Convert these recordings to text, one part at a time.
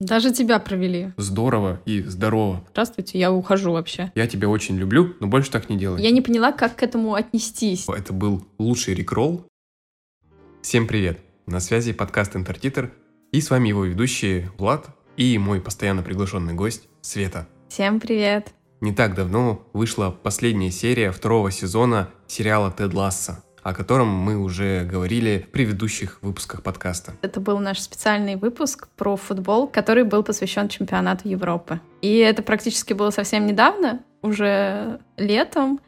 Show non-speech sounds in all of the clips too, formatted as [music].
Даже тебя провели. Здорово и здорово. Здравствуйте, я ухожу вообще. Я тебя очень люблю, но больше так не делай. Я не поняла, как к этому отнестись. Это был лучший рекролл. Всем привет! На связи подкаст Интертитр, и с вами его ведущие Влад и мой постоянно приглашенный гость Света. Всем привет! Не так давно вышла последняя серия второго сезона сериала «Тед Ласса», о котором мы уже говорили в предыдущих выпусках подкаста. Это был наш специальный выпуск про футбол, который был посвящен чемпионату Европы. И это практически было совсем недавно, уже летом.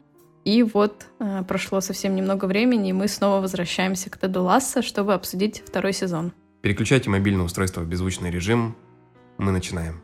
И вот э, прошло совсем немного времени, и мы снова возвращаемся к Теду Ласса, чтобы обсудить второй сезон. Переключайте мобильное устройство в беззвучный режим. Мы начинаем.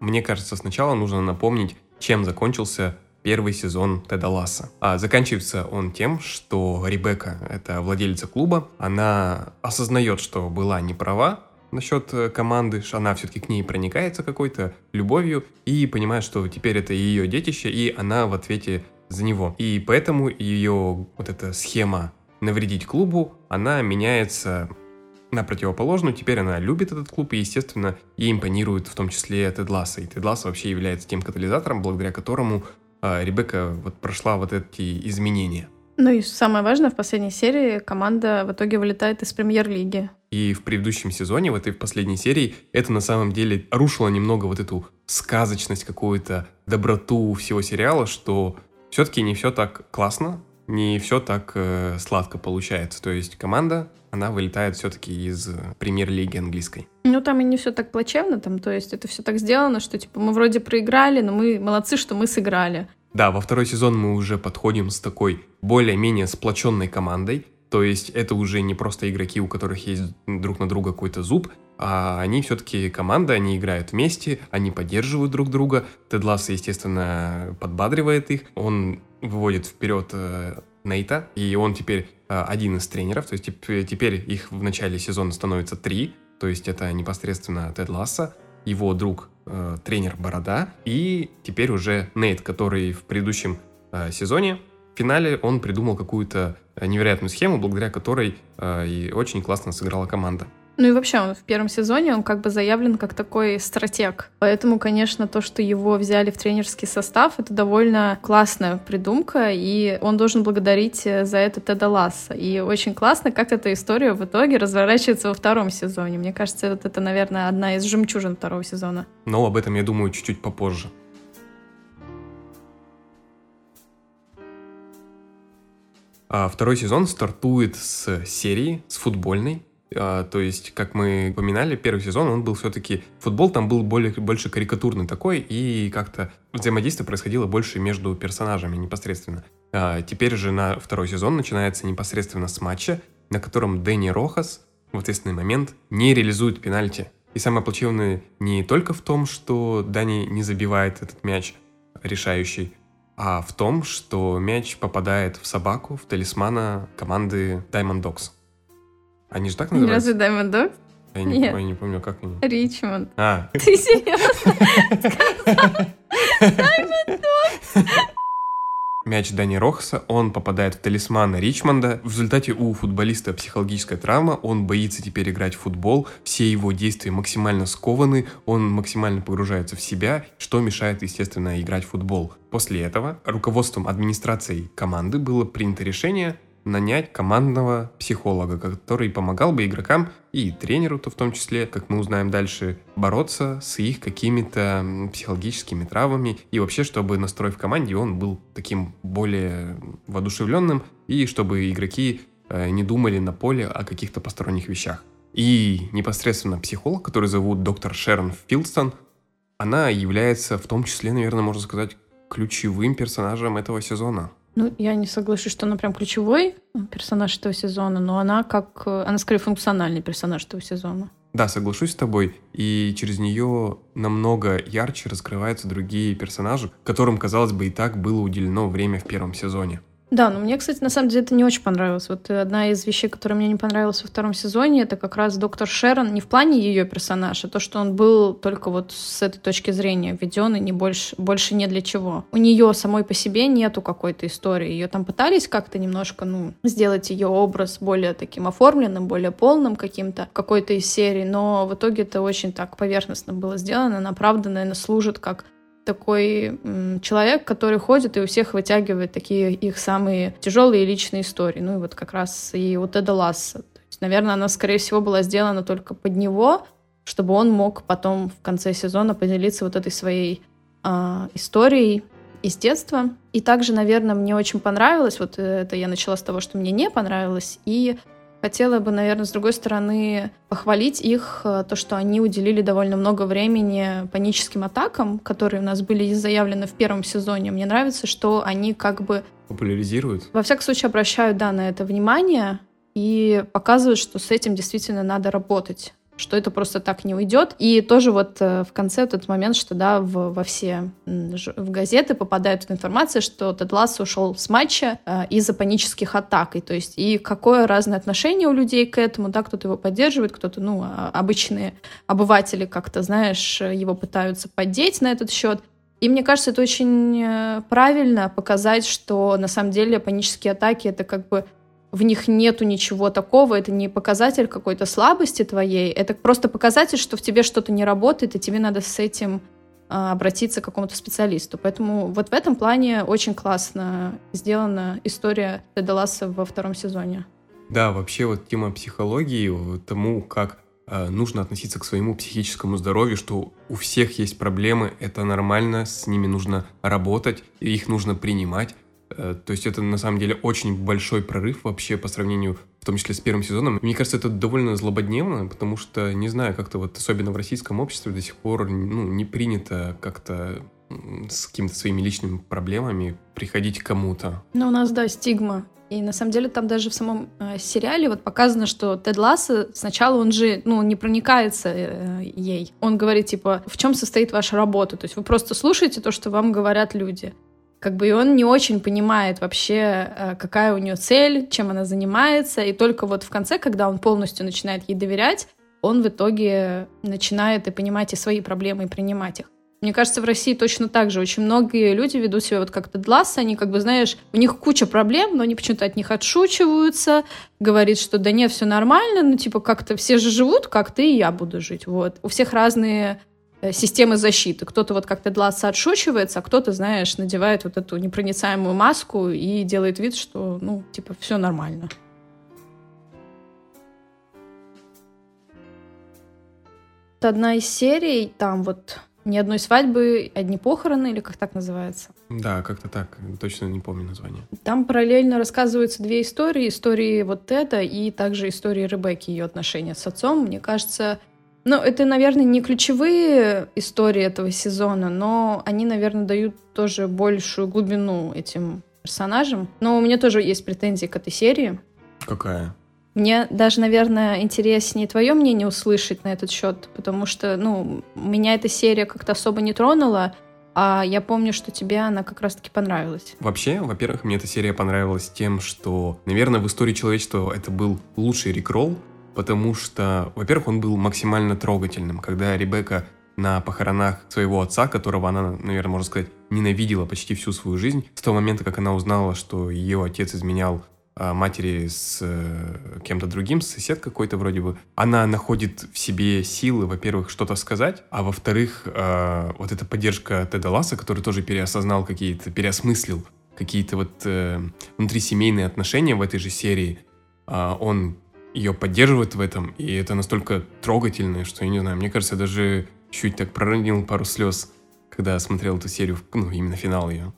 Мне кажется, сначала нужно напомнить, чем закончился первый сезон Теда Ласса. А заканчивается он тем, что Ребекка, это владелица клуба, она осознает, что была не права насчет э, команды, она все-таки к ней проникается какой-то любовью и понимает, что теперь это ее детище, и она в ответе за него. И поэтому ее вот эта схема навредить клубу, она меняется на противоположную. Теперь она любит этот клуб и, естественно, ей импонирует в том числе Тед Ласса. И Тед Ласса вообще является тем катализатором, благодаря которому э, Ребекка вот прошла вот эти изменения. Ну и самое важное, в последней серии команда в итоге вылетает из премьер-лиги. И в предыдущем сезоне, в этой последней серии, это на самом деле рушило немного вот эту сказочность, какую-то доброту всего сериала, что все-таки не все так классно, не все так э, сладко получается. То есть команда она вылетает все-таки из премьер-лиги английской. Ну, там и не все так плачевно, там, то есть это все так сделано, что, типа, мы вроде проиграли, но мы молодцы, что мы сыграли. Да, во второй сезон мы уже подходим с такой более-менее сплоченной командой, то есть это уже не просто игроки, у которых есть друг на друга какой-то зуб, а они все-таки команда, они играют вместе, они поддерживают друг друга. Тед Ласса, естественно, подбадривает их, он выводит вперед э, Нейта, и он теперь э, один из тренеров, то есть теперь их в начале сезона становится три, то есть это непосредственно Тед Ласса, его друг, э, тренер Борода, и теперь уже Нейт, который в предыдущем сезоне, финале он придумал какую-то невероятную схему, благодаря которой э, и очень классно сыграла команда. Ну и вообще он в первом сезоне, он как бы заявлен как такой стратег. Поэтому, конечно, то, что его взяли в тренерский состав, это довольно классная придумка, и он должен благодарить э, за это Теда Ласса. И очень классно, как эта история в итоге разворачивается во втором сезоне. Мне кажется, вот это, наверное, одна из жемчужин второго сезона. Но об этом, я думаю, чуть-чуть попозже. Второй сезон стартует с серии, с футбольной, а, то есть, как мы упоминали, первый сезон, он был все-таки... Футбол там был более, больше карикатурный такой, и как-то взаимодействие происходило больше между персонажами непосредственно. А, теперь же на второй сезон начинается непосредственно с матча, на котором Дэнни Рохас в ответственный момент не реализует пенальти. И самое плачевное не только в том, что Дани не забивает этот мяч решающий, а в том, что мяч попадает в собаку, в талисмана команды Diamond Dogs. Они же так называются? Разве Diamond Dogs? Я не, Нет. я не помню, как они. Ричмонд. А. Ты серьезно [laughs] Diamond Dogs? Мяч Дани Рохаса, он попадает в талисман Ричмонда. В результате у футболиста психологическая травма, он боится теперь играть в футбол, все его действия максимально скованы, он максимально погружается в себя, что мешает, естественно, играть в футбол. После этого руководством администрации команды было принято решение нанять командного психолога, который помогал бы игрокам и тренеру-то в том числе, как мы узнаем дальше, бороться с их какими-то психологическими травмами и вообще, чтобы настрой в команде он был таким более воодушевленным и чтобы игроки э, не думали на поле о каких-то посторонних вещах. И непосредственно психолог, который зовут доктор Шерон Филдстон, она является в том числе, наверное, можно сказать, ключевым персонажем этого сезона. Ну, я не соглашусь, что она прям ключевой персонаж этого сезона, но она как... Она скорее функциональный персонаж этого сезона. Да, соглашусь с тобой. И через нее намного ярче раскрываются другие персонажи, которым, казалось бы, и так было уделено время в первом сезоне. Да, но мне, кстати, на самом деле это не очень понравилось. Вот одна из вещей, которая мне не понравилась во втором сезоне, это как раз доктор Шерон не в плане ее персонажа, а то, что он был только вот с этой точки зрения введен и не больше, больше не для чего. У нее самой по себе нету какой-то истории. Ее там пытались как-то немножко, ну, сделать ее образ более таким оформленным, более полным каким-то какой-то из серий, но в итоге это очень так поверхностно было сделано. Она, правда, наверное, служит как такой человек, который ходит и у всех вытягивает такие их самые тяжелые личные истории. Ну и вот как раз и у Теда Ласса. То есть, наверное, она, скорее всего, была сделана только под него, чтобы он мог потом в конце сезона поделиться вот этой своей э, историей из детства. И также, наверное, мне очень понравилось, вот это я начала с того, что мне не понравилось, и Хотела бы, наверное, с другой стороны, похвалить их, э, то, что они уделили довольно много времени паническим атакам, которые у нас были заявлены в первом сезоне. Мне нравится, что они как бы... Популяризируют? Во всяком случае, обращают, да, на это внимание и показывают, что с этим действительно надо работать что это просто так не уйдет. И тоже вот э, в конце тот момент, что да, в, во все в газеты попадает информация, что Тед Лассо ушел с матча э, из-за панических атак. И то есть и какое разное отношение у людей к этому, да, кто-то его поддерживает, кто-то, ну, а, обычные обыватели как-то, знаешь, его пытаются поддеть на этот счет. И мне кажется, это очень э, правильно показать, что на самом деле панические атаки это как бы в них нету ничего такого, это не показатель какой-то слабости твоей, это просто показатель, что в тебе что-то не работает, и тебе надо с этим а, обратиться к какому-то специалисту. Поэтому вот в этом плане очень классно сделана история Теда во втором сезоне. Да, вообще вот тема психологии, тому, как э, нужно относиться к своему психическому здоровью, что у всех есть проблемы, это нормально, с ними нужно работать, их нужно принимать. Э, то есть это на самом деле очень большой прорыв вообще по сравнению, в том числе с первым сезоном. Мне кажется, это довольно злободневно, потому что, не знаю, как-то вот особенно в российском обществе до сих пор ну, не принято как-то с какими-то своими личными проблемами приходить к кому-то. Ну, у нас, да, стигма. И на самом деле там даже в самом э, сериале вот показано, что Тед Ласса сначала он же, ну, не проникается э, ей. Он говорит, типа, в чем состоит ваша работа? То есть вы просто слушаете то, что вам говорят люди как бы и он не очень понимает вообще, э, какая у нее цель, чем она занимается, и только вот в конце, когда он полностью начинает ей доверять, он в итоге начинает и понимать и свои проблемы, и принимать их. Мне кажется, в России точно так же. Очень многие люди ведут себя вот как-то длас, они как бы, знаешь, у них куча проблем, но они почему-то от них отшучиваются, говорит, что да нет, все нормально, ну типа как-то все же живут, как ты и я буду жить. Вот. У всех разные системы защиты. Кто-то вот как-то Дласа отшучивается, а кто-то, знаешь, надевает вот эту непроницаемую маску и делает вид, что, ну, типа, все нормально. Одна из серий, там вот ни одной свадьбы, одни похороны, или как так называется? Да, как-то так, точно не помню название. Там параллельно рассказываются две истории. Истории вот это и также истории Ребекки, ее отношения с отцом. Мне кажется, ну, это, наверное, не ключевые истории этого сезона, но они, наверное, дают тоже большую глубину этим персонажам. Но у меня тоже есть претензии к этой серии. Какая? Мне даже, наверное, интереснее твое мнение услышать на этот счет, потому что, ну, меня эта серия как-то особо не тронула, а я помню, что тебе она как раз-таки понравилась. Вообще, во-первых, мне эта серия понравилась тем, что, наверное, в истории человечества это был лучший рекролл, потому что, во-первых, он был максимально трогательным, когда Ребекка на похоронах своего отца, которого она, наверное, можно сказать, ненавидела почти всю свою жизнь, с того момента, как она узнала, что ее отец изменял а, матери с э, кем-то другим, сосед какой-то вроде бы, она находит в себе силы, во-первых, что-то сказать, а во-вторых, э, вот эта поддержка Теда Ласса, который тоже переосознал какие-то, переосмыслил какие-то вот э, внутрисемейные отношения в этой же серии, э, он ее поддерживает в этом, и это настолько трогательно, что, я не знаю, мне кажется, я даже чуть так проронил пару слез, когда смотрел эту серию, ну, именно финал ее.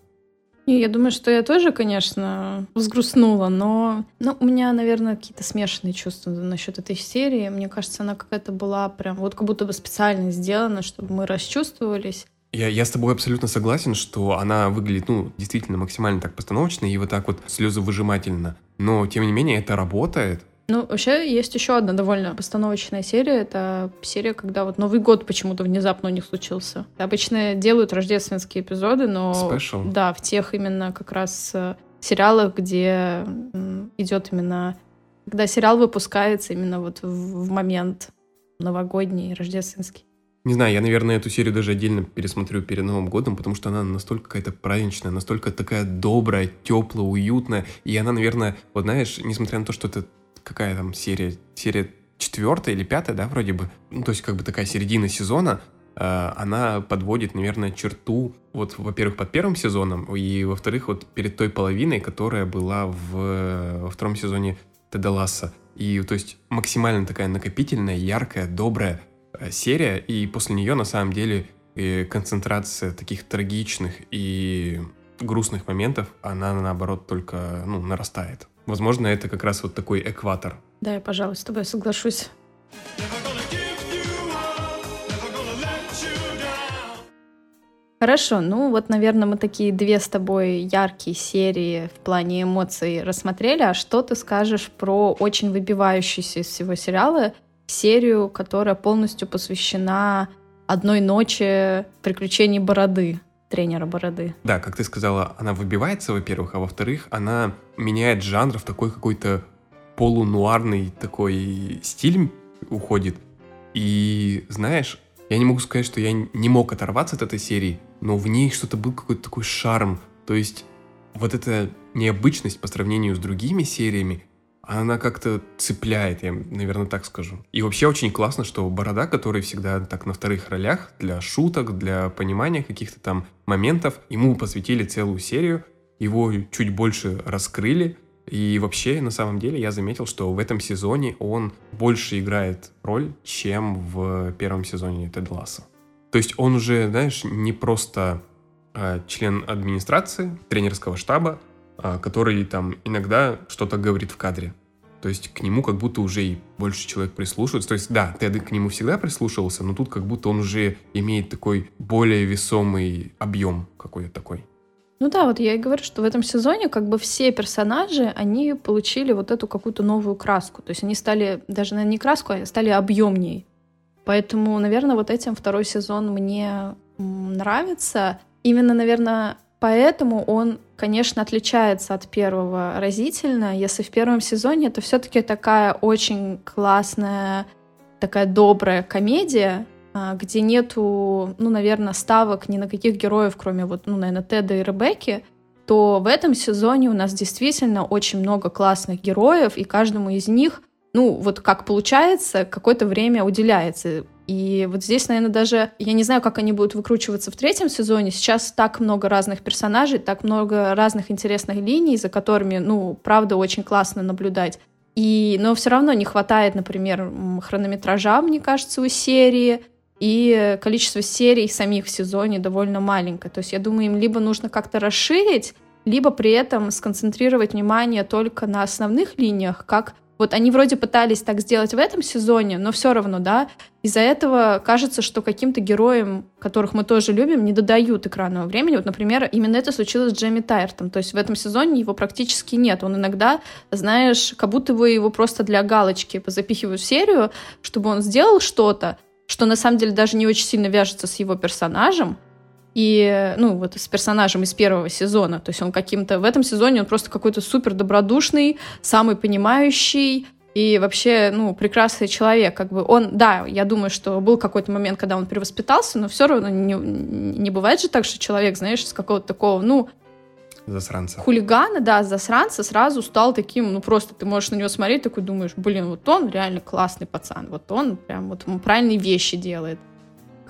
И я думаю, что я тоже, конечно, взгрустнула, но ну, у меня, наверное, какие-то смешанные чувства насчет этой серии. Мне кажется, она какая-то была прям вот как будто бы специально сделана, чтобы мы расчувствовались. Я, я с тобой абсолютно согласен, что она выглядит, ну, действительно максимально так постановочно и вот так вот слезовыжимательно. Но, тем не менее, это работает. Ну, вообще, есть еще одна довольно постановочная серия. Это серия, когда вот Новый год почему-то внезапно у них случился. Обычно делают рождественские эпизоды, но... Special. Да, в тех именно как раз э, сериалах, где идет именно... Когда сериал выпускается именно вот в момент новогодний, рождественский. Не знаю, я, наверное, эту серию даже отдельно пересмотрю перед Новым годом, потому что она настолько какая-то праздничная, настолько такая добрая, теплая, уютная. И она, наверное, вот знаешь, несмотря на то, что это какая там серия, серия четвертая или пятая, да, вроде бы, ну, то есть как бы такая середина сезона, э, она подводит, наверное, черту, вот, во-первых, под первым сезоном, и, во-вторых, вот перед той половиной, которая была в, во втором сезоне Теда Ласса. И, то есть, максимально такая накопительная, яркая, добрая, Э, серия, и после нее на самом деле концентрация таких трагичных и грустных моментов, она наоборот только ну, нарастает. Возможно, это как раз вот такой экватор. Да, я, пожалуй, с тобой соглашусь. Хорошо, ну вот, наверное, мы такие две с тобой яркие серии в плане эмоций рассмотрели. А что ты скажешь про очень выбивающийся из всего сериала серию, которая полностью посвящена одной ночи приключений Бороды, тренера Бороды. Да, как ты сказала, она выбивается, во-первых, а во-вторых, она меняет жанр в такой какой-то полунуарный такой стиль уходит. И знаешь, я не могу сказать, что я не мог оторваться от этой серии, но в ней что-то был какой-то такой шарм. То есть вот эта необычность по сравнению с другими сериями, она как-то цепляет, я, наверное, так скажу. И вообще очень классно, что Борода, который всегда так на вторых ролях, для шуток, для понимания каких-то там моментов, ему посвятили целую серию, его чуть больше раскрыли, и вообще, на самом деле, я заметил, что в этом сезоне он больше играет роль, чем в первом сезоне Тед Ласса. То есть он уже, знаешь, не просто э, член администрации, тренерского штаба, который там иногда что-то говорит в кадре. То есть к нему как будто уже и больше человек прислушивается. То есть да, ты к нему всегда прислушивался, но тут как будто он уже имеет такой более весомый объем какой-то такой. Ну да, вот я и говорю, что в этом сезоне как бы все персонажи, они получили вот эту какую-то новую краску. То есть они стали, даже, наверное, не краску, а стали объемней. Поэтому, наверное, вот этим второй сезон мне нравится. Именно, наверное, Поэтому он, конечно, отличается от первого разительно. Если в первом сезоне это все-таки такая очень классная, такая добрая комедия, а, где нету, ну, наверное, ставок ни на каких героев, кроме вот, ну, наверное, Теда и Ребекки, то в этом сезоне у нас действительно очень много классных героев, и каждому из них, ну, вот как получается, какое-то время уделяется. И вот здесь, наверное, даже я не знаю, как они будут выкручиваться в третьем сезоне. Сейчас так много разных персонажей, так много разных интересных линий, за которыми, ну, правда, очень классно наблюдать. И, но все равно не хватает, например, хронометража, мне кажется, у серии, и количество серий самих в сезоне довольно маленькое. То есть я думаю, им либо нужно как-то расширить, либо при этом сконцентрировать внимание только на основных линиях, как вот они вроде пытались так сделать в этом сезоне, но все равно, да, из-за этого кажется, что каким-то героям, которых мы тоже любим, не додают экранного времени. Вот, например, именно это случилось с Джейми Тайртом. То есть в этом сезоне его практически нет. Он иногда, знаешь, как будто бы его просто для галочки запихивают в серию, чтобы он сделал что-то, что на самом деле даже не очень сильно вяжется с его персонажем, и, ну, вот с персонажем из первого сезона. То есть он каким-то... В этом сезоне он просто какой-то супер добродушный, самый понимающий, и вообще, ну, прекрасный человек, как бы он, да, я думаю, что был какой-то момент, когда он перевоспитался, но все равно не, не бывает же так, что человек, знаешь, с какого-то такого, ну, Засранца. Хулигана, да, засранца сразу стал таким, ну просто ты можешь на него смотреть, такой думаешь, блин, вот он реально классный пацан, вот он прям вот он правильные вещи делает.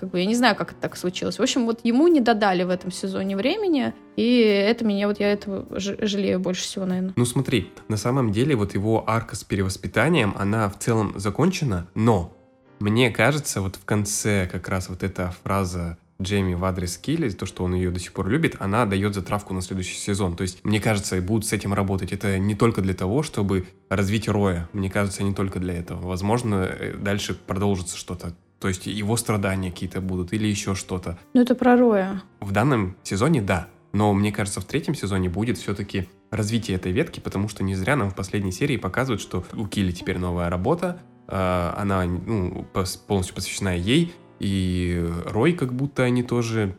Как бы я не знаю, как это так случилось. В общем, вот ему не додали в этом сезоне времени, и это меня, вот я этого жалею больше всего, наверное. Ну смотри, на самом деле вот его арка с перевоспитанием, она в целом закончена, но мне кажется, вот в конце как раз вот эта фраза Джейми в адрес Килли, то, что он ее до сих пор любит, она дает затравку на следующий сезон. То есть, мне кажется, будут с этим работать. Это не только для того, чтобы развить Роя. Мне кажется, не только для этого. Возможно, э, дальше продолжится что-то то есть его страдания какие-то будут или еще что-то. Ну это про Роя. В данном сезоне да. Но мне кажется, в третьем сезоне будет все-таки развитие этой ветки, потому что не зря нам в последней серии показывают, что у Килли теперь новая работа, а, она ну, полностью посвящена ей, и Рой как будто они тоже...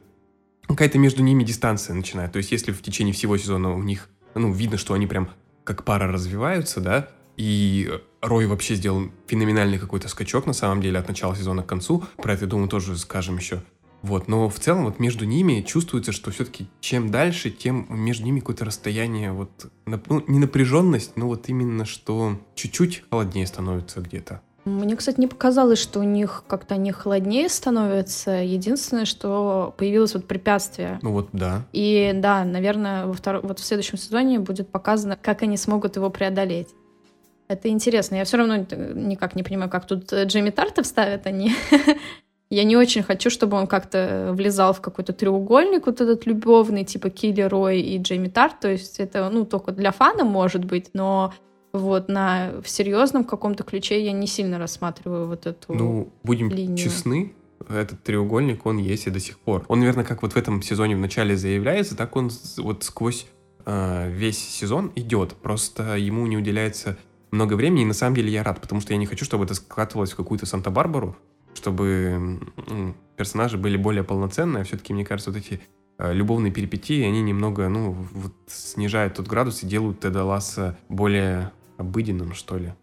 Какая-то между ними дистанция начинает. То есть если в течение всего сезона у них ну, видно, что они прям как пара развиваются, да, и Рой вообще сделал феноменальный какой-то скачок, на самом деле, от начала сезона к концу. Про это, думаю, тоже скажем еще. Вот, но в целом вот между ними чувствуется, что все-таки чем дальше, тем между ними какое-то расстояние, вот, ну, не напряженность, но вот именно что чуть-чуть холоднее становится где-то. Мне, кстати, не показалось, что у них как-то они холоднее становятся. Единственное, что появилось вот препятствие. Ну вот, да. И да, наверное, во втор... вот в следующем сезоне будет показано, как они смогут его преодолеть. Это интересно. Я все равно никак не понимаю, как тут Джейми Тарта вставят они. [laughs] Я не очень хочу, чтобы он как-то влезал в какой-то треугольник вот этот любовный, типа Килли Рой и Джейми Тарт. То есть это, ну, только для фана может быть, но вот на в серьезном каком-то ключе я не сильно рассматриваю вот эту Ну, будем линию. честны, этот треугольник, он есть и до сих пор. Он, наверное, как вот в этом сезоне в начале заявляется, так он вот сквозь э, весь сезон идет. Просто ему не уделяется много времени, и на самом деле я рад, потому что я не хочу, чтобы это скатывалось в какую-то Санта-Барбару, чтобы персонажи были более полноценные, а все-таки, мне кажется, вот эти э, любовные перипетии, они немного, ну, вот снижают тот градус и делают Теда Ласса более обыденным, что ли.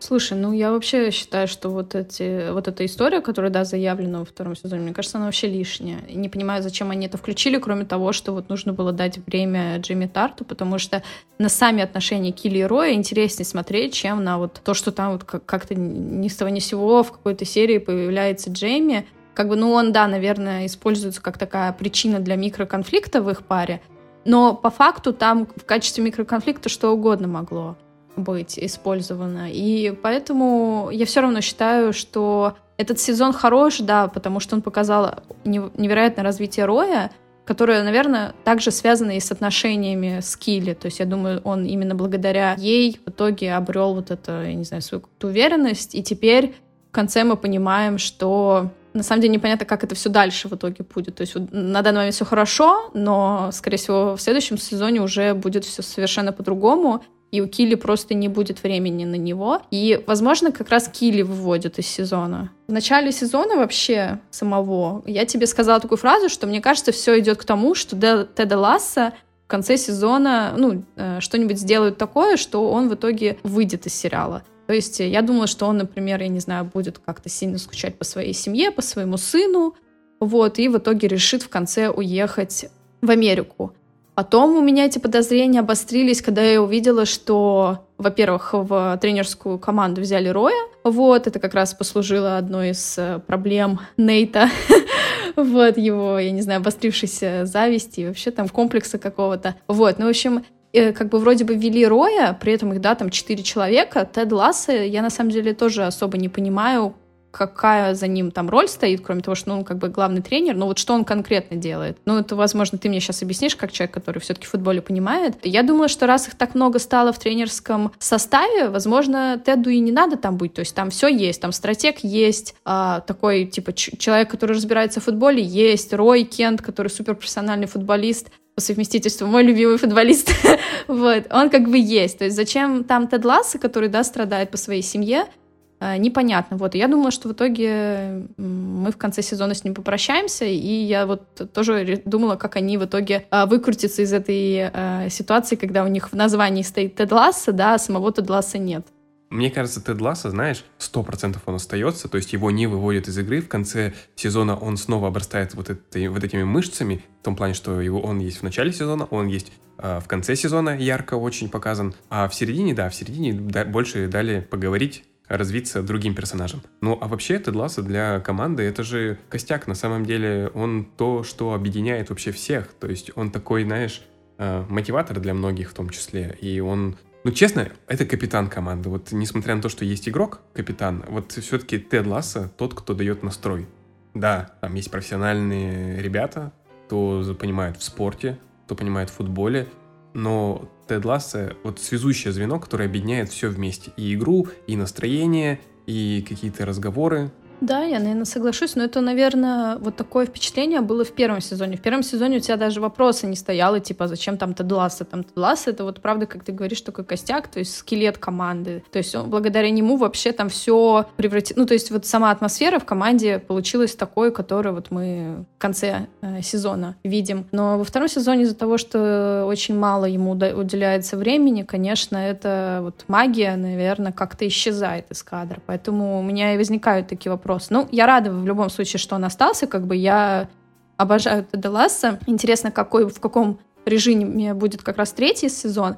Слушай, ну я вообще считаю, что вот, эти, вот эта история, которая, да, заявлена во втором сезоне, мне кажется, она вообще лишняя. Не понимаю, зачем они это включили, кроме того, что вот нужно было дать время Джимми Тарту, потому что на сами отношения Килли и Роя интереснее смотреть, чем на вот то, что там вот как-то ни с того ни с сего в какой-то серии появляется Джейми. Как бы, ну он, да, наверное, используется как такая причина для микроконфликта в их паре, но по факту там в качестве микроконфликта что угодно могло быть использовано. И поэтому я все равно считаю, что этот сезон хорош, да, потому что он показал невероятное развитие Роя, которое, наверное, также связано и с отношениями с Килли. То есть я думаю, он именно благодаря ей в итоге обрел вот это, я не знаю, свою уверенность. И теперь в конце мы понимаем, что на самом деле непонятно, как это все дальше в итоге будет. То есть вот на данный момент все хорошо, но, скорее всего, в следующем сезоне уже будет все совершенно по-другому и у Килли просто не будет времени на него. И, возможно, как раз Килли выводит из сезона. В начале сезона вообще самого я тебе сказала такую фразу, что мне кажется, все идет к тому, что Теда Ласса в конце сезона, ну, э, что-нибудь сделают такое, что он в итоге выйдет из сериала. То есть я думала, что он, например, я не знаю, будет как-то сильно скучать по своей семье, по своему сыну, вот, и в итоге решит в конце уехать в Америку. Потом у меня эти подозрения обострились, когда я увидела, что, во-первых, в тренерскую команду взяли Роя. Вот, это как раз послужило одной из э, проблем Нейта. [laughs] вот, его, я не знаю, обострившейся зависти и вообще там комплекса какого-то. Вот, ну, в общем, э, как бы вроде бы ввели Роя, при этом их, да, там четыре человека. Тед Ласса, я на самом деле тоже особо не понимаю, какая за ним там роль стоит, кроме того, что ну, он как бы главный тренер, но вот что он конкретно делает? Ну, это, возможно, ты мне сейчас объяснишь, как человек, который все-таки в футболе понимает. Я думаю, что раз их так много стало в тренерском составе, возможно, Теду и не надо там быть, то есть там все есть, там стратег есть, а, такой, типа, человек, который разбирается в футболе, есть, Рой Кент, который суперпрофессиональный футболист, по совместительству мой любимый футболист. [laughs] вот, он как бы есть. То есть зачем там Тед Ласса, который, да, страдает по своей семье, Э, непонятно. Вот, я думала, что в итоге мы в конце сезона с ним попрощаемся, и я вот тоже думала, как они в итоге э, выкрутятся из этой э, ситуации, когда у них в названии стоит Тед Ласса, да, а самого Тед Ласса нет. Мне кажется, Тед Ласса, знаешь, сто процентов он остается, то есть его не выводят из игры. В конце сезона он снова обрастает вот, этой, вот этими мышцами, в том плане, что его, он есть в начале сезона, он есть э, в конце сезона, ярко очень показан. А в середине, да, в середине больше дали поговорить развиться другим персонажем. Ну, а вообще Тед Лассо для команды это же костяк. На самом деле он то, что объединяет вообще всех. То есть он такой, знаешь, э, мотиватор для многих в том числе. И он ну, честно, это капитан команды. Вот несмотря на то, что есть игрок, капитан, вот все-таки Тед Ласса тот, кто дает настрой. Да, там есть профессиональные ребята, кто понимает в спорте, кто понимает в футболе, но Тед Ласса вот связующее звено, которое объединяет все вместе. И игру, и настроение, и какие-то разговоры. Да, я, наверное, соглашусь, но это, наверное, вот такое впечатление было в первом сезоне. В первом сезоне у тебя даже вопроса не стояло, типа, зачем там Тедласа? Там Тедласа — это вот, правда, как ты говоришь, такой костяк, то есть скелет команды. То есть он, благодаря нему вообще там все превратилось... Ну, то есть вот сама атмосфера в команде получилась такой, которую вот мы в конце э, сезона видим. Но во втором сезоне из-за того, что очень мало ему уделяется времени, конечно, это вот магия, наверное, как-то исчезает из кадра. Поэтому у меня и возникают такие вопросы вопрос. Ну, я рада в любом случае, что он остался, как бы я обожаю Теда Ласса. Интересно, какой, в каком режиме будет как раз третий сезон.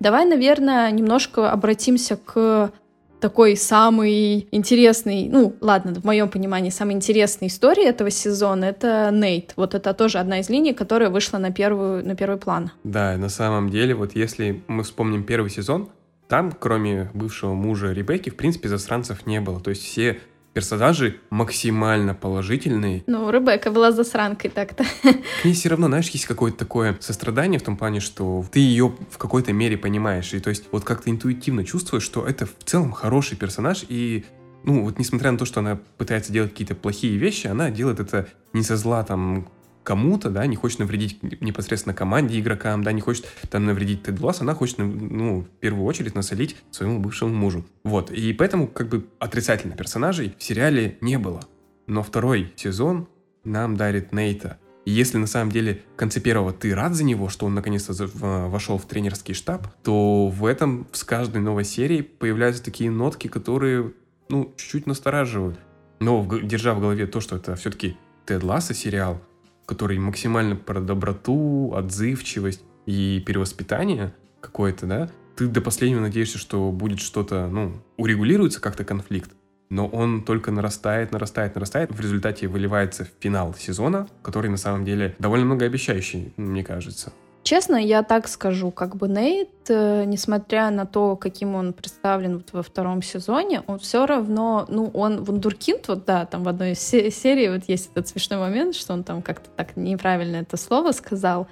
Давай, наверное, немножко обратимся к такой самый интересный, ну, ладно, в моем понимании, самой интересной истории этого сезона — это Нейт. Вот это тоже одна из линий, которая вышла на, первую, на первый план. Да, на самом деле, вот если мы вспомним первый сезон, там, кроме бывшего мужа Ребекки, в принципе, засранцев не было. То есть все персонажи максимально положительные. Ну, Ребекка была засранкой так-то. К ней все равно, знаешь, есть какое-то такое сострадание в том плане, что ты ее в какой-то мере понимаешь. И то есть вот как-то интуитивно чувствуешь, что это в целом хороший персонаж, и ну, вот несмотря на то, что она пытается делать какие-то плохие вещи, она делает это не со зла там кому-то, да, не хочет навредить непосредственно команде, игрокам, да, не хочет там навредить Тед Ласс, она хочет, ну, в первую очередь насолить своему бывшему мужу. Вот, и поэтому как бы отрицательных персонажей в сериале не было. Но второй сезон нам дарит Нейта. И если на самом деле в конце первого ты рад за него, что он наконец-то вошел в тренерский штаб, то в этом с каждой новой серии появляются такие нотки, которые, ну, чуть-чуть настораживают. Но держа в голове то, что это все-таки Тед Ласса сериал, который максимально про доброту, отзывчивость и перевоспитание какое-то, да, ты до последнего надеешься, что будет что-то, ну, урегулируется как-то конфликт, но он только нарастает, нарастает, нарастает, в результате выливается в финал сезона, который на самом деле довольно многообещающий, мне кажется. Честно, я так скажу, как бы Нейт, э, несмотря на то, каким он представлен вот во втором сезоне, он все равно, ну, он вундеркинд, вот да, там в одной из серии вот есть этот смешной момент, что он там как-то так неправильно это слово сказал.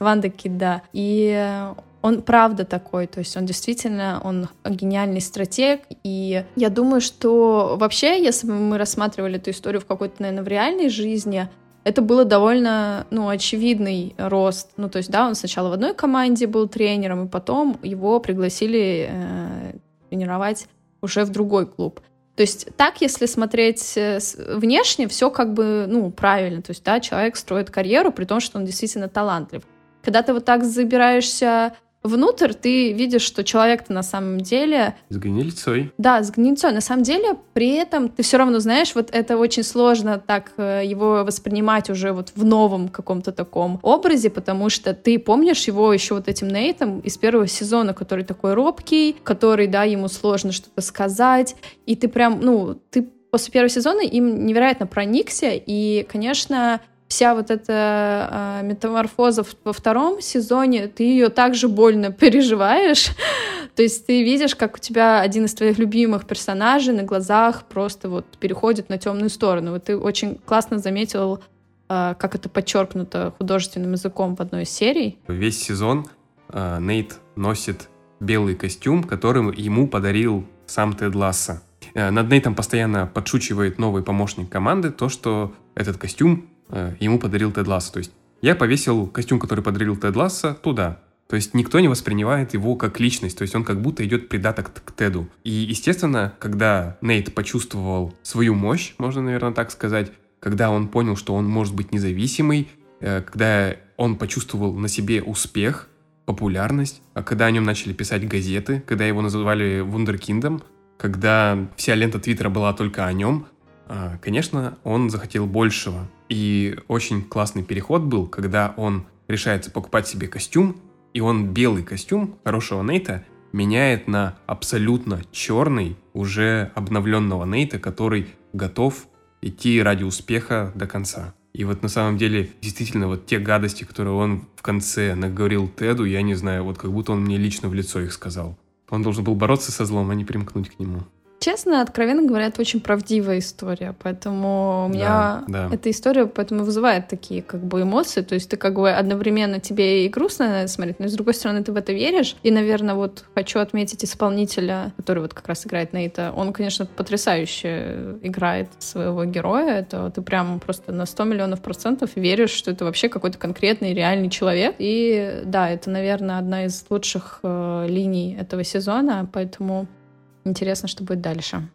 Ванда Кит, да. И он правда такой, то есть он действительно, он гениальный стратег, и я думаю, что вообще, если бы мы рассматривали эту историю в какой-то, наверное, в реальной жизни, это было довольно, ну, очевидный рост. Ну, то есть, да, он сначала в одной команде был тренером, и потом его пригласили э, тренировать уже в другой клуб. То есть так, если смотреть э, внешне, все как бы, ну, правильно. То есть, да, человек строит карьеру, при том, что он действительно талантлив. Когда ты вот так забираешься внутрь ты видишь, что человек-то на самом деле... С гнильцой. Да, с гнильцой. На самом деле, при этом ты все равно знаешь, вот это очень сложно так э, его воспринимать уже вот в новом каком-то таком образе, потому что ты помнишь его еще вот этим Нейтом из первого сезона, который такой робкий, который, да, ему сложно что-то сказать, и ты прям, ну, ты после первого сезона им невероятно проникся, и, конечно, вся вот эта э, метаморфоза во втором сезоне, ты ее также больно переживаешь. [laughs] То есть ты видишь, как у тебя один из твоих любимых персонажей на глазах просто вот переходит на темную сторону. Вот ты очень классно заметил, э, как это подчеркнуто художественным языком в одной из серий. Весь сезон э, Нейт носит белый костюм, который ему подарил сам Тед Ласса. Над Нейтом постоянно подшучивает новый помощник команды, то, что этот костюм Э, ему подарил Тед Ласса. То есть я повесил костюм, который подарил Тед Ласса, туда. То есть никто не воспринимает его как личность, то есть он как будто идет придаток к Теду. И, естественно, когда Нейт почувствовал свою мощь, можно, наверное, так сказать, когда он понял, что он может быть независимый, э, когда он почувствовал на себе успех, популярность, а когда о нем начали писать газеты, когда его называли вундеркиндом, когда вся лента Твиттера была только о нем, конечно, он захотел большего. И очень классный переход был, когда он решается покупать себе костюм, и он белый костюм хорошего Нейта меняет на абсолютно черный, уже обновленного Нейта, который готов идти ради успеха до конца. И вот на самом деле, действительно, вот те гадости, которые он в конце наговорил Теду, я не знаю, вот как будто он мне лично в лицо их сказал. Он должен был бороться со злом, а не примкнуть к нему. Честно, откровенно говоря, это очень правдивая история, поэтому у меня Да, да. эта история поэтому вызывает такие как бы эмоции, то есть ты как бы одновременно тебе и грустно на это смотреть, но с другой стороны ты в это веришь, и, наверное, вот хочу отметить исполнителя, который вот как раз играет Нейта, он, конечно, потрясающе играет своего героя, это ты прям просто на 100 миллионов процентов веришь, что это вообще какой-то конкретный реальный человек, и да, это, наверное, одна из лучших э, линий этого сезона, поэтому интересно, что будет дальше.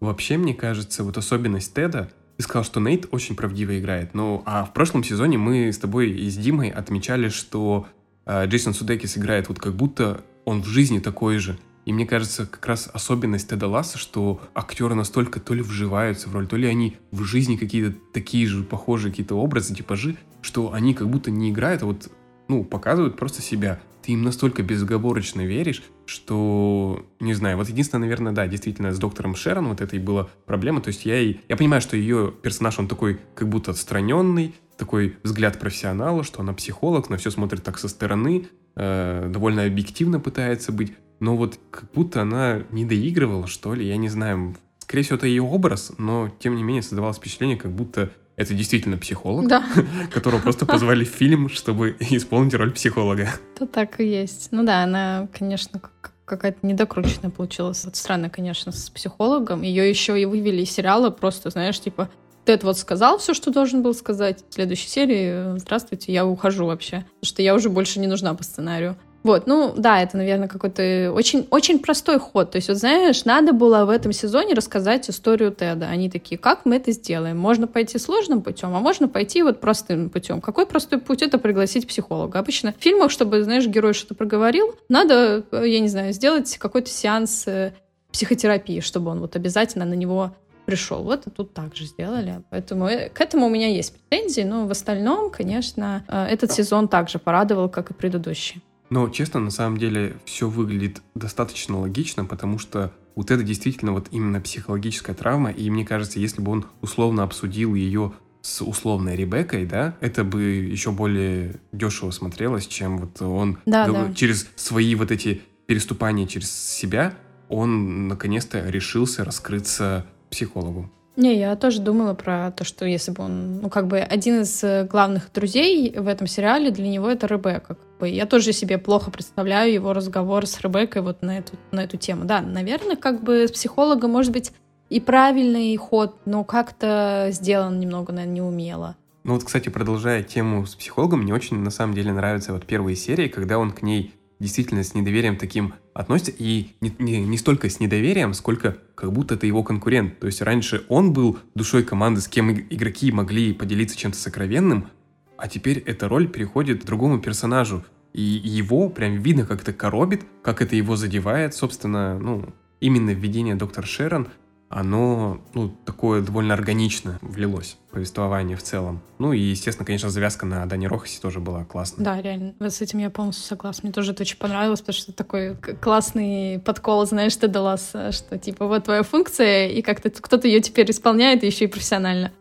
Вообще, мне кажется, вот особенность Теда, ты сказал, что Нейт очень правдиво играет. Ну, а в прошлом сезоне мы с тобой и с Димой отмечали, что э, Джейсон Судекис играет вот как будто он в жизни такой же. И мне кажется, как раз особенность Теда Ласса, что актеры настолько то ли вживаются в роль, то ли они в жизни какие-то такие же похожие какие-то образы, типажи, что они как будто не играют, а вот, ну, показывают просто себя. Ты им настолько безоговорочно веришь, что, не знаю, вот единственное, наверное, да, действительно, с доктором Шерон вот этой была проблема, то есть я и, я понимаю, что ее персонаж, он такой как будто отстраненный, такой взгляд профессионала, что она психолог, на все смотрит так со стороны, э, довольно объективно пытается быть, но вот как будто она не доигрывала, что ли, я не знаю. Скорее всего, это ее образ, но тем не менее создавалось впечатление, как будто это действительно психолог, Да, [laughs] которого просто позвали в фильм, чтобы исполнить роль психолога. это так и есть. Ну да, она, конечно, как- какая-то недокрученная получилась. Вот странно, конечно, с психологом. Ее еще и вывели из сериала просто, знаешь, типа, Тед вот сказал все, что должен был сказать. В следующей серии, э, здравствуйте, я ухожу вообще. Потому что я уже больше не нужна по сценарию. Вот, ну да, это, наверное, какой-то очень, очень простой ход. То есть, вот знаешь, надо было в этом сезоне рассказать историю Теда. Они такие, как мы это сделаем? Можно пойти сложным путем, а можно пойти вот простым путем. Какой простой путь? Это пригласить психолога. Обычно в фильмах, чтобы, знаешь, герой что-то проговорил, надо, э, я не знаю, сделать какой-то сеанс э, психотерапии, чтобы он вот обязательно на него пришел. Вот и тут так же сделали. Поэтому э, к этому у меня есть претензии, но в остальном, конечно, этот сезон также порадовал, как и предыдущий. Но, честно, на самом деле все выглядит достаточно логично, потому что у Теда действительно вот именно психологическая травма, и мне кажется, если бы он условно обсудил ее с условной Ребеккой, да, это бы еще более дешево смотрелось, чем вот он Да, да. через свои вот эти переступания через себя, он наконец-то решился раскрыться психологу. Не, я тоже думала про то, что если бы он, ну, как бы один из э, главных друзей в этом сериале, для него это Ребекка. Как бы. Я тоже себе плохо представляю его разговор с Ребеккой вот на эту, на эту тему. Да, наверное, как бы с психологом, может быть, и правильный ход, но как-то сделан немного, наверное, неумело. Ну вот, кстати, продолжая тему с психологом, мне очень на самом деле нравятся вот первые серии, когда он к ней действительно с недоверием таким относится, и не, не, не столько с недоверием, сколько как будто это его конкурент. То есть раньше он был душой команды, с кем иг- игроки могли поделиться чем-то сокровенным, а теперь эта роль переходит к другому персонажу. И его прям видно, как это коробит, как это его задевает. Собственно, ну, именно введение доктор Шерон оно, ну, такое довольно органично влилось повествование в целом. Ну и, естественно, конечно, завязка на Дани Рохасе тоже была классная. Да, реально. Вот с этим я полностью согласна. Мне тоже это очень понравилось, потому что такой классный подкол, знаешь, ты дала, что типа вот твоя функция, и как-то кто-то ее теперь исполняет, и еще и профессионально.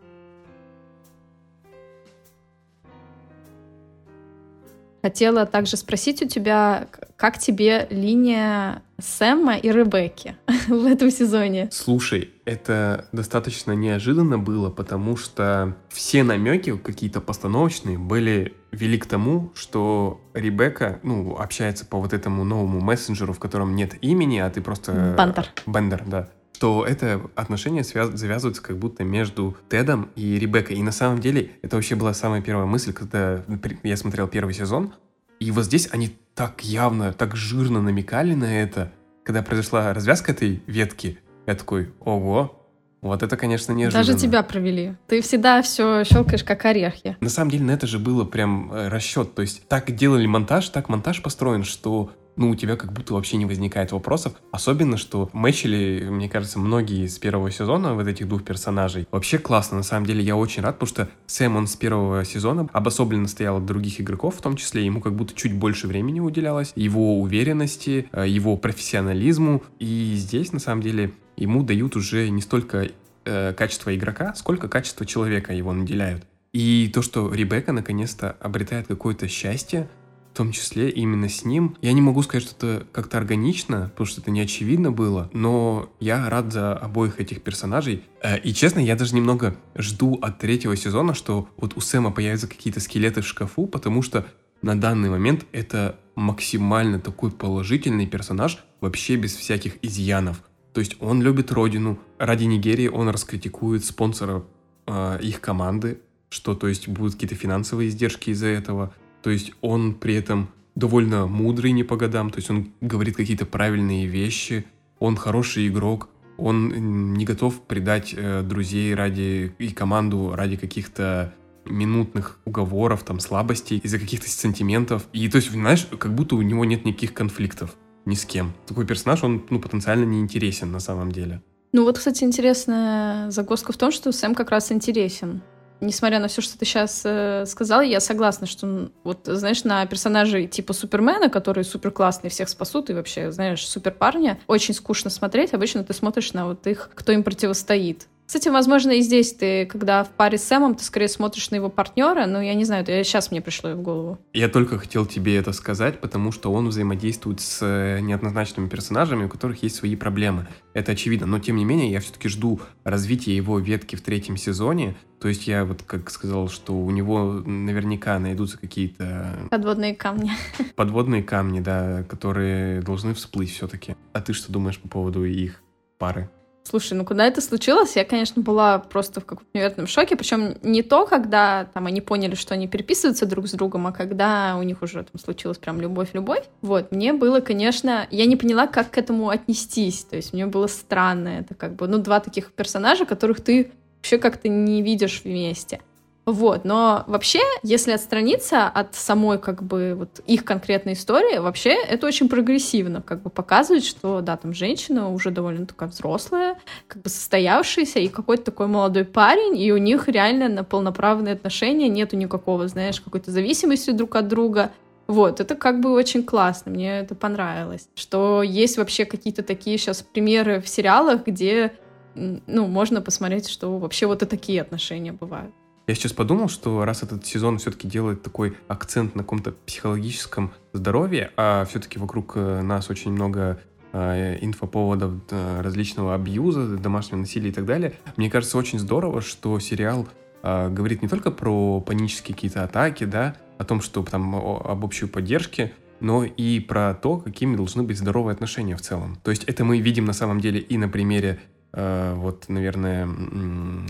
Хотела также спросить у тебя, как тебе линия Сэма и Ребекки [laughs] в этом сезоне? Слушай, это достаточно неожиданно было, потому что все намеки какие-то постановочные были вели к тому, что Ребекка, ну, общается по вот этому новому мессенджеру, в котором нет имени, а ты просто... Бандер. Бендер, да. То это отношения связ- завязываются как будто между Тедом и Ребеккой. И на самом деле это вообще была самая первая мысль, когда я смотрел первый сезон. И вот здесь они так явно, так жирно намекали на это. Когда произошла развязка этой ветки, я такой, ого, вот это, конечно, неожиданно. Даже тебя провели. Ты всегда все щелкаешь как орехи. На самом деле на это же было прям э, расчет. То есть так делали монтаж, так монтаж построен, что ну, у тебя как будто вообще не возникает вопросов. Особенно, что мэчили, мне кажется, многие с первого сезона вот этих двух персонажей. Вообще классно, на самом деле, я очень рад, потому что Сэм, он с первого сезона обособленно стоял от других игроков, в том числе, ему как будто чуть больше времени уделялось, его уверенности, э, его профессионализму. И здесь, на самом деле, ему дают уже не столько э, качество игрока, сколько качество человека его наделяют. И то, что Ребекка наконец-то обретает какое-то счастье, в том числе именно с ним. Я не могу сказать, что это как-то органично, потому что это не очевидно было, но я рад за обоих этих персонажей. Э, и честно, я даже немного жду от третьего сезона, что вот у Сэма появятся какие-то скелеты в шкафу, потому что на данный момент это максимально такой положительный персонаж, вообще без всяких изъянов. То есть он любит родину. Ради Нигерии он раскритикует спонсора э, их команды, что то есть будут какие-то финансовые издержки из-за этого. То есть он при этом довольно мудрый не по годам, то есть он говорит какие-то правильные вещи, он хороший игрок, он не готов предать э, друзей ради и команду ради каких-то минутных уговоров, там, слабостей, из-за каких-то сантиментов. И то есть, знаешь, как будто у него нет никаких конфликтов ни с кем. Такой персонаж, он, ну, потенциально неинтересен на самом деле. Ну вот, кстати, интересная загвоздка в том, что Сэм как раз интересен несмотря на все, что ты сейчас э, сказал, я согласна, что вот, знаешь, на персонажей типа Супермена, которые супер классные, всех спасут, и вообще, знаешь, супер парня, очень скучно смотреть. Обычно ты смотришь на вот их, кто им противостоит. Кстати, возможно, и здесь ты, когда в паре с Сэмом, ты скорее смотришь на его партнера, но я не знаю, это сейчас мне пришло в голову. Я только хотел тебе это сказать, потому что он взаимодействует с э, неоднозначными персонажами, у которых есть свои проблемы. Это очевидно, но тем не менее я все-таки жду развития его ветки в третьем сезоне. То есть я вот как сказал, что у него наверняка найдутся какие-то... Подводные камни. [laughs] Подводные камни, да, которые должны всплыть все-таки. А ты что думаешь по поводу их пары? Слушай, ну когда это случилось, я, конечно, была просто в каком-то невероятном шоке. Причем не то, когда там они поняли, что они переписываются друг с другом, а когда у них уже там случилась прям любовь-любовь. Вот, мне было, конечно, я не поняла, как к этому отнестись. То есть мне было странно. Это как бы, ну, два таких персонажа, которых ты вообще как-то не видишь вместе. Вот, но вообще, если отстраниться от самой, как бы, вот их конкретной истории, вообще это очень прогрессивно, как бы показывает, что, да, там женщина уже довольно такая взрослая, как бы состоявшаяся, и какой-то такой молодой парень, и у них реально на полноправные отношения, нету никакого, знаешь, какой-то зависимости друг от друга, вот, это как бы очень классно, мне это понравилось. Что есть вообще какие-то такие сейчас примеры в сериалах, где, ну, можно посмотреть, что вообще вот и такие отношения бывают. Я сейчас подумал, что раз этот сезон все-таки делает такой акцент на каком-то психологическом здоровье, а все-таки вокруг э, нас очень много э, инфоповодов э, различного абьюза, домашнего насилия и так далее, мне кажется очень здорово, что сериал говорит не только про панические какие-то атаки, да, о том, что там об общей поддержке, но и про то, какими должны быть здоровые отношения в целом. То есть это мы видим на самом деле и на примере вот, наверное,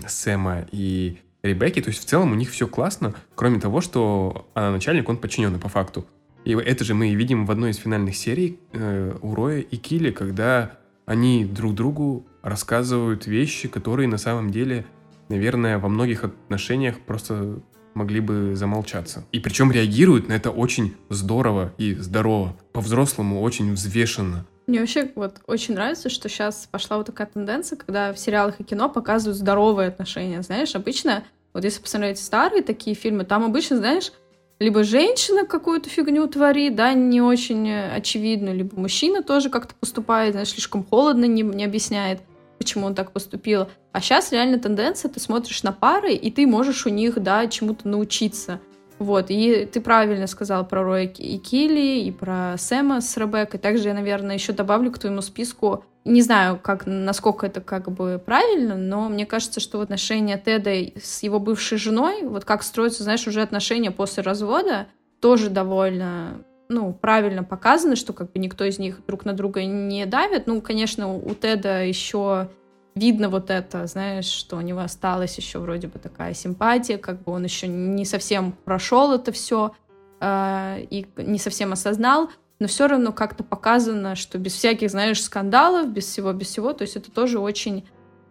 Сэма и Ребекки, то есть в целом у них все классно, кроме того, что она начальник, он подчиненный по факту. И это же мы видим в одной из финальных серий э, у Роя и Килли, когда они друг другу рассказывают вещи, которые на самом деле, наверное, во многих отношениях просто могли бы замолчаться. И причем реагируют на это очень здорово и здорово. По-взрослому очень взвешенно. Мне вообще вот очень нравится, что сейчас пошла вот такая тенденция, когда в сериалах и кино показывают здоровые отношения. Знаешь, обычно, вот если посмотреть старые такие фильмы, там обычно, знаешь, либо женщина какую-то фигню творит, да, не очень очевидно, либо мужчина тоже как-то поступает, знаешь, слишком холодно, не, не объясняет, почему он так поступил. А сейчас реально тенденция, ты смотришь на пары, и ты можешь у них, да, чему-то научиться. Вот, и ты правильно сказал про Роя и Килли, и про Сэма с Ребеккой. Также я, наверное, еще добавлю к твоему списку, не знаю, как, насколько это как бы правильно, но мне кажется, что отношения Теда с его бывшей женой, вот как строятся, знаешь, уже отношения после развода, тоже довольно ну, правильно показано, что как бы никто из них друг на друга не давит. Ну, конечно, у Теда еще видно вот это, знаешь, что у него осталась еще вроде бы такая симпатия, как бы он еще не совсем прошел это все э, и не совсем осознал, но все равно как-то показано, что без всяких, знаешь, скандалов, без всего, без всего, то есть это тоже очень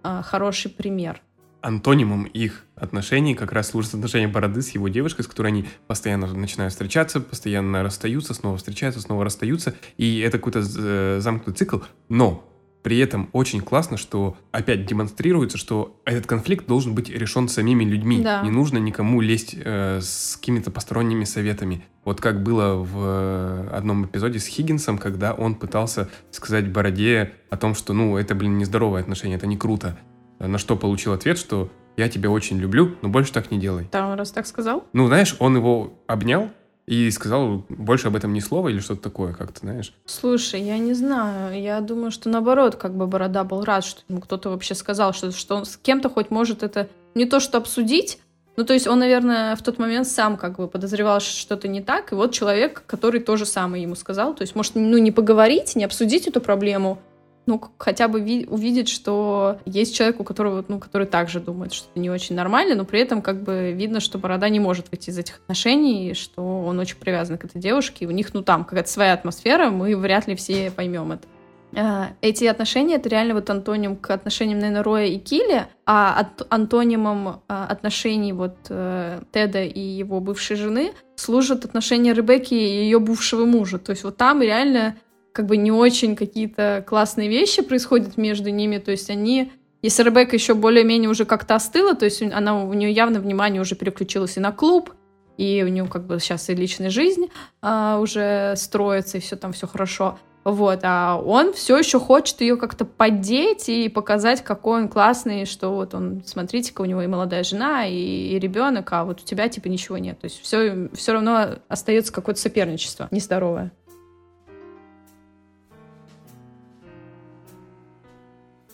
э, хороший пример. Антонимом их отношений как раз служат отношения Бороды с его девушкой, с которой они постоянно начинают встречаться, постоянно расстаются, снова встречаются, снова расстаются, и это какой-то э, замкнутый цикл, но при этом очень классно, что опять демонстрируется, что этот конфликт должен быть решен самими людьми. Да. Не нужно никому лезть э, с какими-то посторонними советами. Вот как было в э, одном эпизоде с Хиггинсом, когда он пытался сказать Бороде о том, что, ну, это, блин, нездоровое отношение, это не круто. На что получил ответ, что я тебя очень люблю, но больше так не делай. Да, он раз так сказал? Ну, знаешь, он его обнял, и сказал больше об этом ни слова или что-то такое, как ты знаешь. Слушай, я не знаю. Я думаю, что наоборот, как бы Борода был рад, что ему кто-то вообще сказал, что, что он с кем-то хоть может это не то что обсудить, ну, то есть он, наверное, в тот момент сам как бы подозревал, что что-то не так, и вот человек, который то же самое ему сказал, то есть, может, ну, не поговорить, не обсудить эту проблему, ну, хотя бы ви- увидеть, что есть человек, у которого, ну, который также думает, что это не очень нормально, но при этом как бы видно, что Борода не может выйти из этих отношений, и что он очень привязан к этой девушке, и у них, ну, там какая-то своя атмосфера, мы вряд ли все поймем это. А, эти отношения — это реально вот антоним к отношениям, наверное, Роя и Килли, а антонимом а, отношений вот э, Теда и его бывшей жены служат отношения Ребекки и ее бывшего мужа. То есть вот там реально как бы не очень какие-то классные вещи происходят между ними, то есть они если Ребекка еще более-менее уже как-то остыла, то есть она, у нее явно внимание уже переключилось и на клуб, и у нее как бы сейчас и личная жизнь а, уже строится, и все там все хорошо. Вот, а он все еще хочет ее как-то поддеть и показать, какой он классный, что вот он, смотрите-ка, у него и молодая жена, и, и ребенок, а вот у тебя типа ничего нет. То есть все, все равно остается какое-то соперничество нездоровое.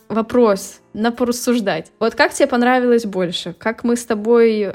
Вопрос на порассуждать. Вот как тебе понравилось больше? Как мы с тобой э,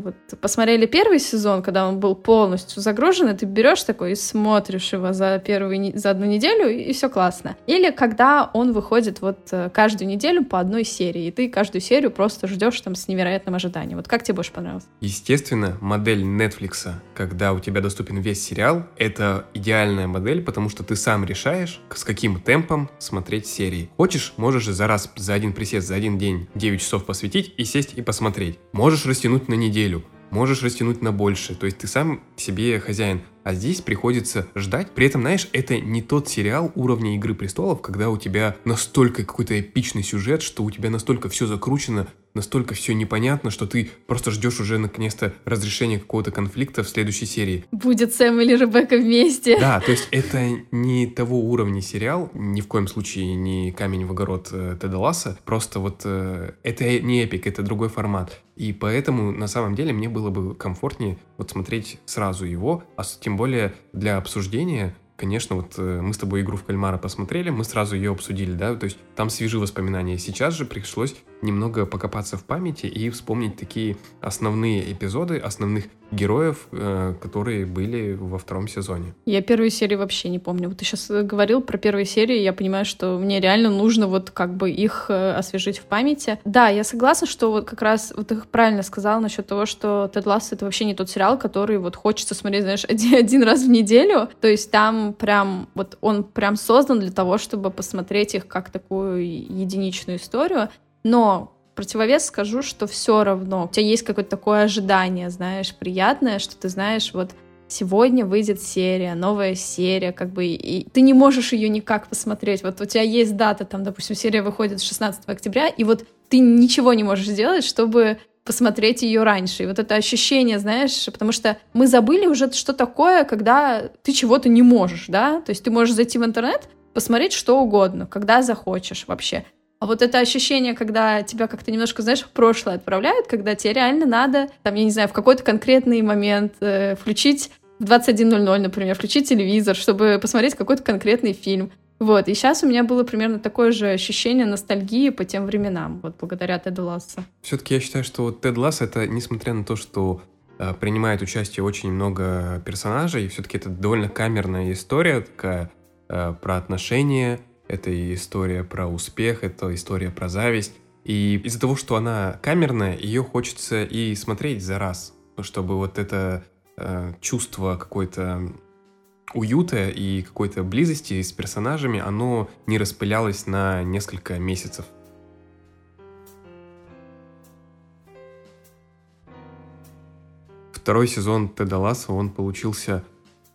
вот, посмотрели первый сезон, когда он был полностью загружен, и ты берешь такой и смотришь его за первую за одну неделю, и, все классно. Или когда он выходит вот э, каждую неделю по одной серии, и ты каждую серию просто ждешь там с невероятным ожиданием. Вот как тебе больше понравилось? Естественно, модель Netflix, когда у тебя доступен весь сериал, это идеальная модель, потому что ты сам решаешь, с каким темпом смотреть серии. Хочешь, можешь за раз, за один присест за один день 9 часов посвятить и сесть и посмотреть. Можешь растянуть на неделю, можешь растянуть на больше. То есть ты сам себе хозяин. А здесь приходится ждать. При этом, знаешь, это не тот сериал уровня Игры Престолов, когда у тебя настолько какой-то эпичный сюжет, что у тебя настолько все закручено, настолько все непонятно, что ты просто ждешь уже наконец-то разрешения какого-то конфликта в следующей серии. Будет Сэм или Ребекка вместе. Да, то есть это не того уровня сериал, ни в коем случае не камень в огород э, Теда Ласса, просто вот э, это не эпик, это другой формат. И поэтому на самом деле мне было бы комфортнее вот смотреть сразу его, а тем более для обсуждения конечно, вот э, мы с тобой игру в кальмара посмотрели, мы сразу ее обсудили, да, то есть там свежие воспоминания. Сейчас же пришлось немного покопаться в памяти и вспомнить такие основные эпизоды, основных героев, э, которые были во втором сезоне. Я первые серии вообще не помню. Вот ты сейчас э, говорил про первые серии, я понимаю, что мне реально нужно вот как бы их э, освежить в памяти. Да, я согласна, что вот как раз вот ты правильно сказал насчет того, что Тед Ласс это вообще не тот сериал, который вот хочется смотреть, знаешь, [laughs] один, один раз в неделю. То есть там прям вот он прям создан для того, чтобы посмотреть их как такую единичную историю. Но противовес скажу, что все равно у тебя есть какое-то такое ожидание, знаешь, приятное, что ты знаешь, вот сегодня выйдет серия, новая серия, как бы, и ты не можешь ее никак посмотреть. Вот у тебя есть дата, там, допустим, серия выходит 16 октября, и вот ты ничего не можешь сделать, чтобы посмотреть ее раньше. И вот это ощущение, знаешь, потому что мы забыли уже, что такое, когда ты чего-то не можешь, да? То есть ты можешь зайти в интернет, посмотреть что угодно, когда захочешь вообще. А вот это ощущение, когда тебя как-то немножко, знаешь, в прошлое отправляют, когда тебе реально надо, там, я не знаю, в какой-то конкретный момент э, включить в 21.00, например, включить телевизор, чтобы посмотреть какой-то конкретный фильм. Вот, и сейчас у меня было примерно такое же ощущение ностальгии по тем временам, вот благодаря Теду Лассо. Все-таки я считаю, что Тед Ласс это, несмотря на то, что э, принимает участие очень много персонажей, все-таки это довольно камерная история такая э, про отношения, это история про успех, это история про зависть. И из-за того, что она камерная, ее хочется и смотреть за раз, чтобы вот это э, чувство какой-то уюта и какой-то близости с персонажами, оно не распылялось на несколько месяцев. Второй сезон Теда Ласса, он получился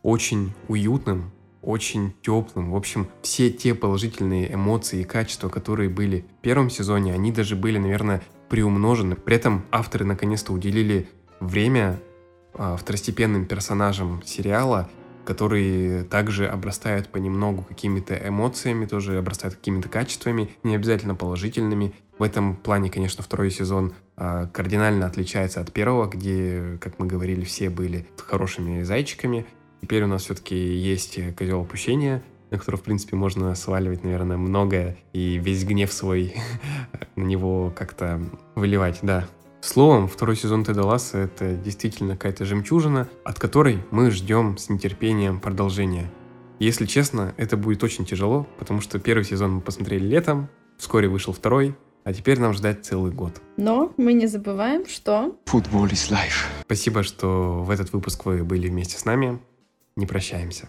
очень уютным, очень теплым. В общем, все те положительные эмоции и качества, которые были в первом сезоне, они даже были, наверное, приумножены. При этом авторы наконец-то уделили время а, второстепенным персонажам сериала, которые также обрастают понемногу какими-то эмоциями, тоже обрастают какими-то качествами, не обязательно положительными. В этом плане, конечно, второй сезон э, кардинально отличается от первого, где, как мы говорили, все были хорошими зайчиками. Теперь у нас все-таки есть козел опущения, на которого, в принципе, можно сваливать, наверное, многое и весь гнев свой [laughs] на него как-то выливать, да. Словом, второй сезон Теда Ласса — это действительно какая-то жемчужина, от которой мы ждем с нетерпением продолжения. Если честно, это будет очень тяжело, потому что первый сезон мы посмотрели летом, вскоре вышел второй, а теперь нам ждать целый год. Но мы не забываем, что... Футбол is life. Спасибо, что в этот выпуск вы были вместе с нами. Не прощаемся.